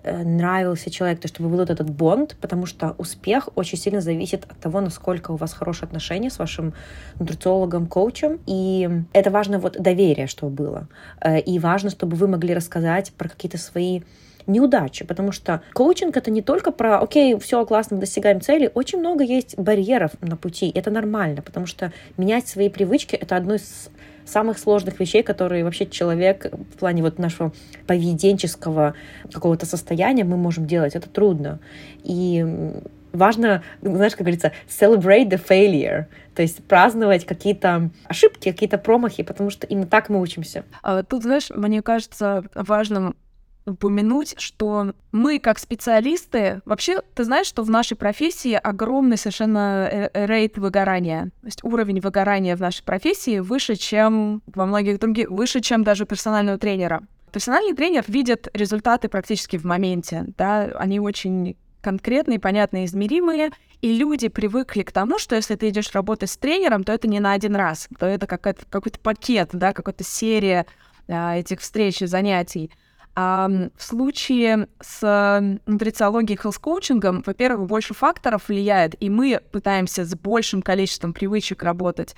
э, нравился человек, то есть чтобы был вот этот бонд, потому что успех очень сильно зависит от того, насколько у вас хорошие отношения с вашим нутрициологом, коучем, и это важно вот доверие, чтобы было, э, и важно, чтобы вы могли рассказать про какие-то свои неудачи, потому что коучинг это не только про, окей, все классно, мы достигаем цели, очень много есть барьеров на пути, это нормально, потому что менять свои привычки это одно из самых сложных вещей, которые вообще человек в плане вот нашего поведенческого какого-то состояния мы можем делать. Это трудно. И важно, знаешь, как говорится, celebrate the failure, то есть праздновать какие-то ошибки, какие-то промахи, потому что именно так мы учимся. А тут, знаешь, мне кажется важным упомянуть, что мы как специалисты, вообще, ты знаешь, что в нашей профессии огромный совершенно э, э, рейд выгорания. То есть уровень выгорания в нашей профессии выше, чем во многих других, выше, чем даже персонального тренера. Персональный тренер видит результаты практически в моменте, да, они очень конкретные, понятные, измеримые, и люди привыкли к тому, что если ты идешь работать с тренером, то это не на один раз, то это какой-то какой пакет, да, какая-то серия а, этих встреч и занятий. А в случае с нутрициологией и хелс-коучингом, во-первых, больше факторов влияет, и мы пытаемся с большим количеством привычек работать.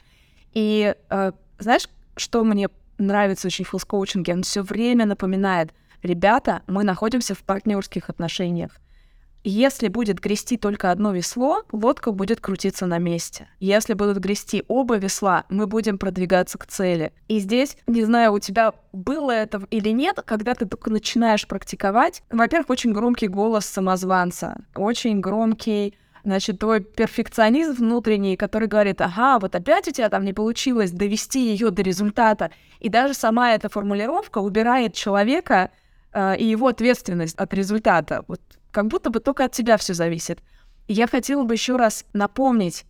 И э, знаешь, что мне нравится очень в хелс-коучинге? Он все время напоминает, ребята, мы находимся в партнерских отношениях. Если будет грести только одно весло, лодка будет крутиться на месте. Если будут грести оба весла, мы будем продвигаться к цели. И здесь, не знаю, у тебя было это или нет, когда ты только начинаешь практиковать, во-первых, очень громкий голос самозванца, очень громкий значит, твой перфекционизм внутренний, который говорит, ага, вот опять у тебя там не получилось довести ее до результата. И даже сама эта формулировка убирает человека э, и его ответственность от результата. Вот как будто бы только от тебя все зависит. И я хотела бы еще раз напомнить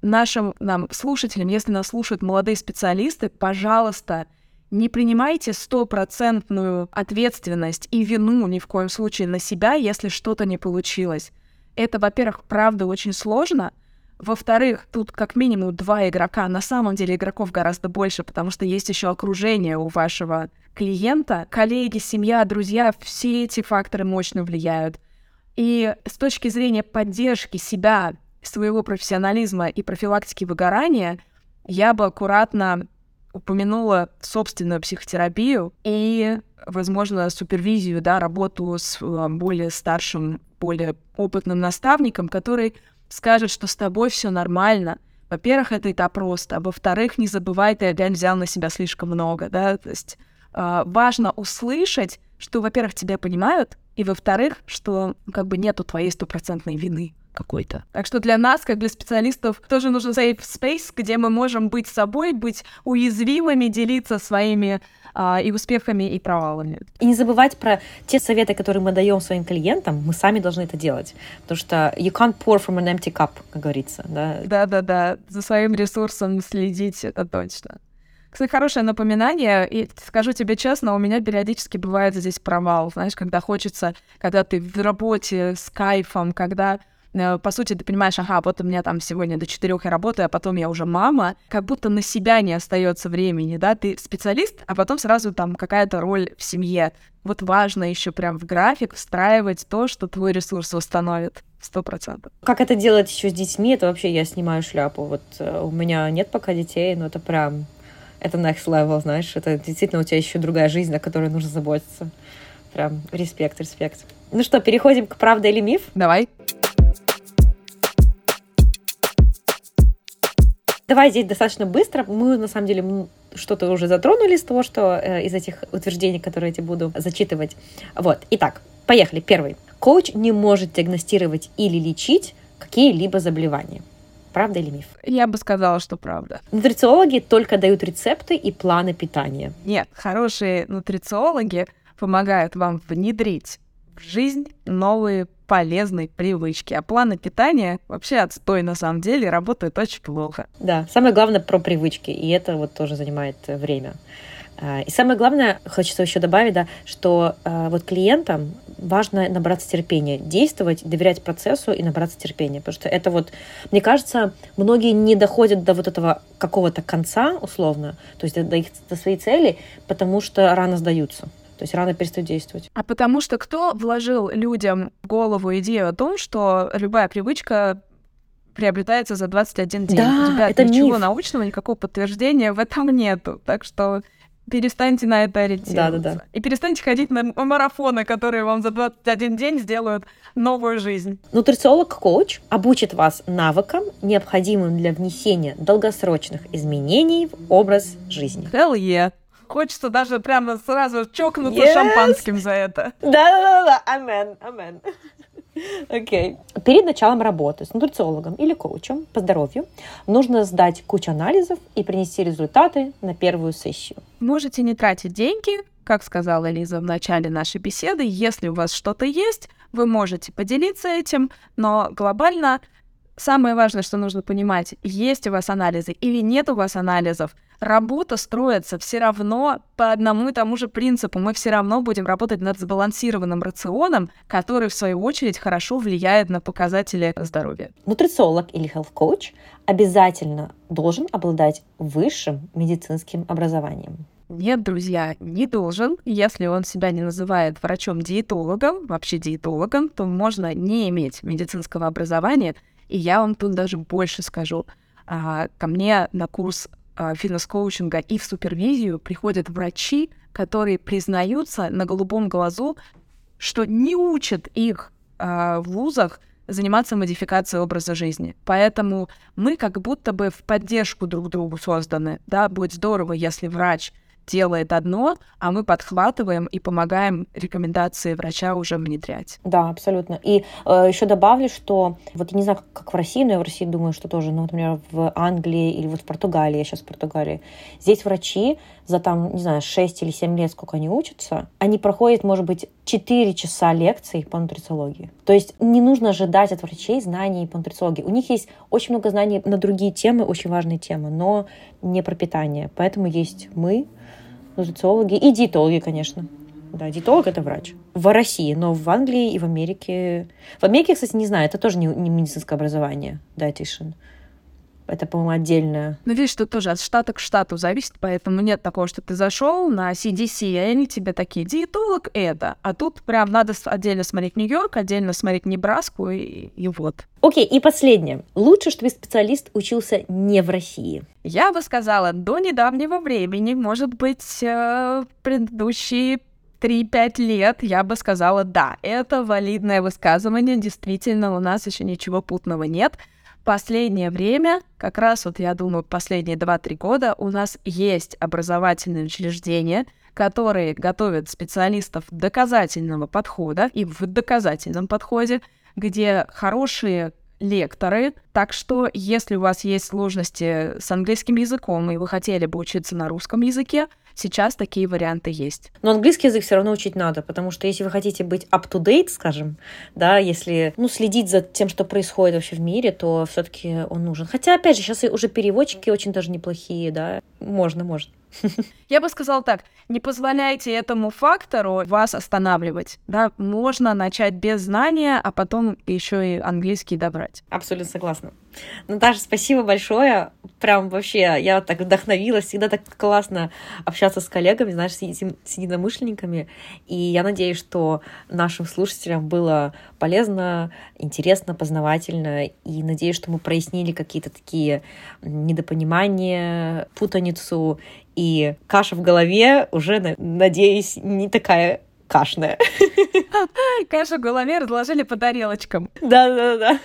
нашим нам, слушателям, если нас слушают молодые специалисты, пожалуйста, не принимайте стопроцентную ответственность и вину ни в коем случае на себя, если что-то не получилось. Это, во-первых, правда очень сложно. Во-вторых, тут как минимум два игрока. На самом деле игроков гораздо больше, потому что есть еще окружение у вашего клиента. Коллеги, семья, друзья, все эти факторы мощно влияют. И с точки зрения поддержки себя, своего профессионализма и профилактики выгорания, я бы аккуратно упомянула собственную психотерапию и, возможно, супервизию, да, работу с э, более старшим, более опытным наставником, который скажет, что с тобой все нормально. Во-первых, это этап а во-вторых, не забывай, ты опять взял на себя слишком много, да, то есть э, важно услышать, что, во-первых, тебя понимают, и, во-вторых, что как бы нету твоей стопроцентной вины какой-то. Так что для нас, как для специалистов, тоже нужен safe space, где мы можем быть собой, быть уязвимыми, делиться своими а, и успехами, и провалами. И не забывать про те советы, которые мы даем своим клиентам, мы сами должны это делать. Потому что you can't pour from an empty cup, как говорится. Да, Да-да-да, за своим ресурсом следить, это точно. Кстати, хорошее напоминание, и скажу тебе честно, у меня периодически бывает здесь провал, знаешь, когда хочется, когда ты в работе с кайфом, когда Э, по сути, ты понимаешь, ага, вот у меня там сегодня до четырех я работаю, а потом я уже мама, как будто на себя не остается времени, да, ты специалист, а потом сразу там какая-то роль в семье. Вот важно еще прям в график встраивать то, что твой ресурс восстановит сто процентов. Как это делать еще с детьми, это вообще я снимаю шляпу. Вот э, у меня нет пока детей, но это прям это next level, знаешь, это действительно у тебя еще другая жизнь, о которой нужно заботиться. Прям респект, респект. Ну что, переходим к правда или миф? Давай. Давай здесь достаточно быстро. Мы, на самом деле, что-то уже затронули из того, что э, из этих утверждений, которые я тебе буду зачитывать. Вот. Итак, поехали. Первый. Коуч не может диагностировать или лечить какие-либо заболевания. Правда или миф? Я бы сказала, что правда. Нутрициологи только дают рецепты и планы питания. Нет, хорошие нутрициологи помогают вам внедрить в жизнь новые полезные привычки. А планы питания вообще отстой на самом деле, работают очень плохо. Да, самое главное про привычки, и это вот тоже занимает э, время. А, и самое главное, хочется еще добавить, да, что э, вот клиентам важно набраться терпения, действовать, доверять процессу и набраться терпения. Потому что это вот, мне кажется, многие не доходят до вот этого какого-то конца, условно, то есть до, их, до своей цели, потому что рано сдаются. То есть рано перестают действовать. А потому что кто вложил людям в голову идею о том, что любая привычка приобретается за 21 день. Да, Ребят, это ничего миф. научного, никакого подтверждения в этом нету. Так что перестаньте на это ориентироваться. Да, да, да. И перестаньте ходить на марафоны, которые вам за 21 день сделают новую жизнь. Нутрициолог-коуч обучит вас навыкам, необходимым для внесения долгосрочных изменений в образ жизни. Hell yeah. Хочется даже прямо сразу чокнуться Yes. шампанским за это. Да-да-да, амен, амен. Окей. Перед началом работы с нутрициологом или коучем по здоровью нужно сдать кучу анализов и принести результаты на первую сессию. Можете не тратить деньги, как сказала Лиза в начале нашей беседы. Если у вас что-то есть, вы можете поделиться этим, но глобально самое важное, что нужно понимать, есть у вас анализы или нет у вас анализов, работа строится все равно по одному и тому же принципу. Мы все равно будем работать над сбалансированным рационом, который, в свою очередь, хорошо влияет на показатели здоровья. Нутрициолог или health coach обязательно должен обладать высшим медицинским образованием. Нет, друзья, не должен. Если он себя не называет врачом-диетологом, вообще диетологом, то можно не иметь медицинского образования. И я вам тут даже больше скажу. А, Ко мне на курс фитнес-коучинга и в супервизию приходят врачи, которые признаются на голубом глазу, что не учат их а, в вузах заниматься модификацией образа жизни. Поэтому мы как будто бы в поддержку друг другу созданы. Да, будет здорово, если врач делает одно, а мы подхватываем и помогаем рекомендации врача уже внедрять. Да, абсолютно. И э, еще добавлю, что вот я не знаю, как в России, но я в России думаю, что тоже, ну, например, в Англии или вот в Португалии, я сейчас в Португалии, здесь врачи за там, не знаю, 6 или 7 лет, сколько они учатся, они проходят, может быть, 4 часа лекций по нутрициологии. То есть не нужно ожидать от врачей знаний по нутрициологии. У них есть очень много знаний на другие темы, очень важные темы, но не про питание. Поэтому есть мы, нутрициологи и диетологи, конечно. Да, диетолог — это врач. В России, но в Англии и в Америке... В Америке, кстати, не знаю, это тоже не, не медицинское образование, dietitian. Это, по-моему, отдельное. Ну, видишь, тут тоже от штата к штату зависит, поэтому нет такого, что ты зашел на CDC, и они тебе такие, диетолог это. А тут прям надо отдельно смотреть Нью-Йорк, отдельно смотреть Небраску, и, и вот. Окей, и последнее. Лучше, чтобы специалист учился не в России. Я бы сказала, до недавнего времени, может быть, э, предыдущие 3-5 лет, я бы сказала, да, это валидное высказывание, действительно, у нас еще ничего путного нет — последнее время, как раз вот я думаю, последние 2-3 года у нас есть образовательные учреждения, которые готовят специалистов доказательного подхода и в доказательном подходе, где хорошие лекторы. Так что, если у вас есть сложности с английским языком, и вы хотели бы учиться на русском языке, сейчас такие варианты есть. Но английский язык все равно учить надо, потому что если вы хотите быть up-to-date, скажем, да, если ну, следить за тем, что происходит вообще в мире, то все-таки он нужен. Хотя, опять же, сейчас уже переводчики очень даже неплохие, да, можно, можно. Я бы сказала так, не позволяйте этому фактору вас останавливать. Да? Можно начать без знания, а потом еще и английский добрать. Абсолютно согласна. Наташа, спасибо большое. Прям вообще, я так вдохновилась. Всегда так классно общаться с коллегами, знаешь, с, с единомышленниками. И я надеюсь, что нашим слушателям было полезно, интересно, познавательно. И надеюсь, что мы прояснили какие-то такие недопонимания, путаницу и каша в голове уже, надеюсь, не такая кашная. Кашу в голове разложили по тарелочкам. Да-да-да.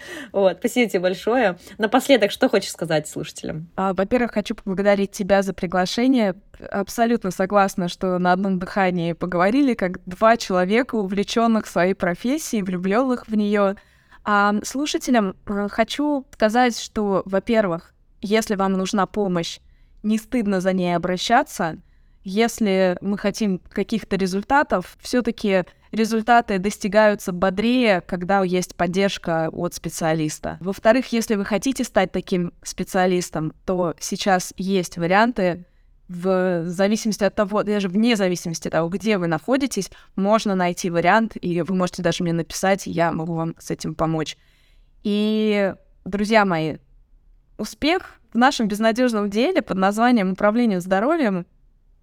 Вот, спасибо тебе большое. Напоследок, что хочешь сказать слушателям? А, во-первых, хочу поблагодарить тебя за приглашение. Абсолютно согласна, что на одном дыхании поговорили, как два человека, увлеченных своей профессией, влюбленных в нее. А слушателям э, хочу сказать, что, во-первых, если вам нужна помощь, не стыдно за ней обращаться. Если мы хотим каких-то результатов, все-таки результаты достигаются бодрее, когда есть поддержка от специалиста. Во-вторых, если вы хотите стать таким специалистом, то сейчас есть варианты в зависимости от того, даже вне зависимости от того, где вы находитесь, можно найти вариант, и вы можете даже мне написать, я могу вам с этим помочь. И, друзья мои, успех в нашем безнадежном деле под названием управление здоровьем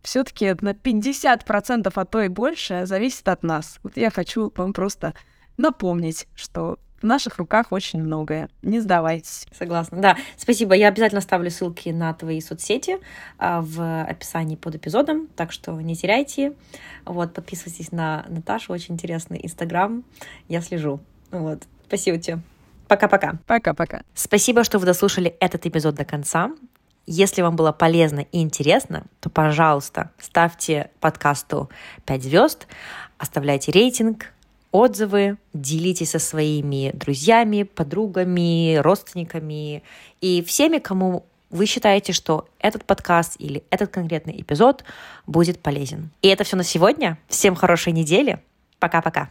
все-таки на 50%, а то и больше, зависит от нас. Вот я хочу вам просто напомнить, что в наших руках очень многое. Не сдавайтесь. Согласна. Да, спасибо. Я обязательно оставлю ссылки на твои соцсети а, в описании под эпизодом, так что не теряйте. Вот, подписывайтесь на Наташу, очень интересный Инстаграм. Я слежу. Вот. Спасибо тебе. Пока-пока. Пока-пока. Спасибо, что вы дослушали этот эпизод до конца. Если вам было полезно и интересно, то, пожалуйста, ставьте подкасту 5 звезд, оставляйте рейтинг, отзывы, делитесь со своими друзьями, подругами, родственниками и всеми, кому вы считаете, что этот подкаст или этот конкретный эпизод будет полезен. И это все на сегодня. Всем хорошей недели. Пока-пока.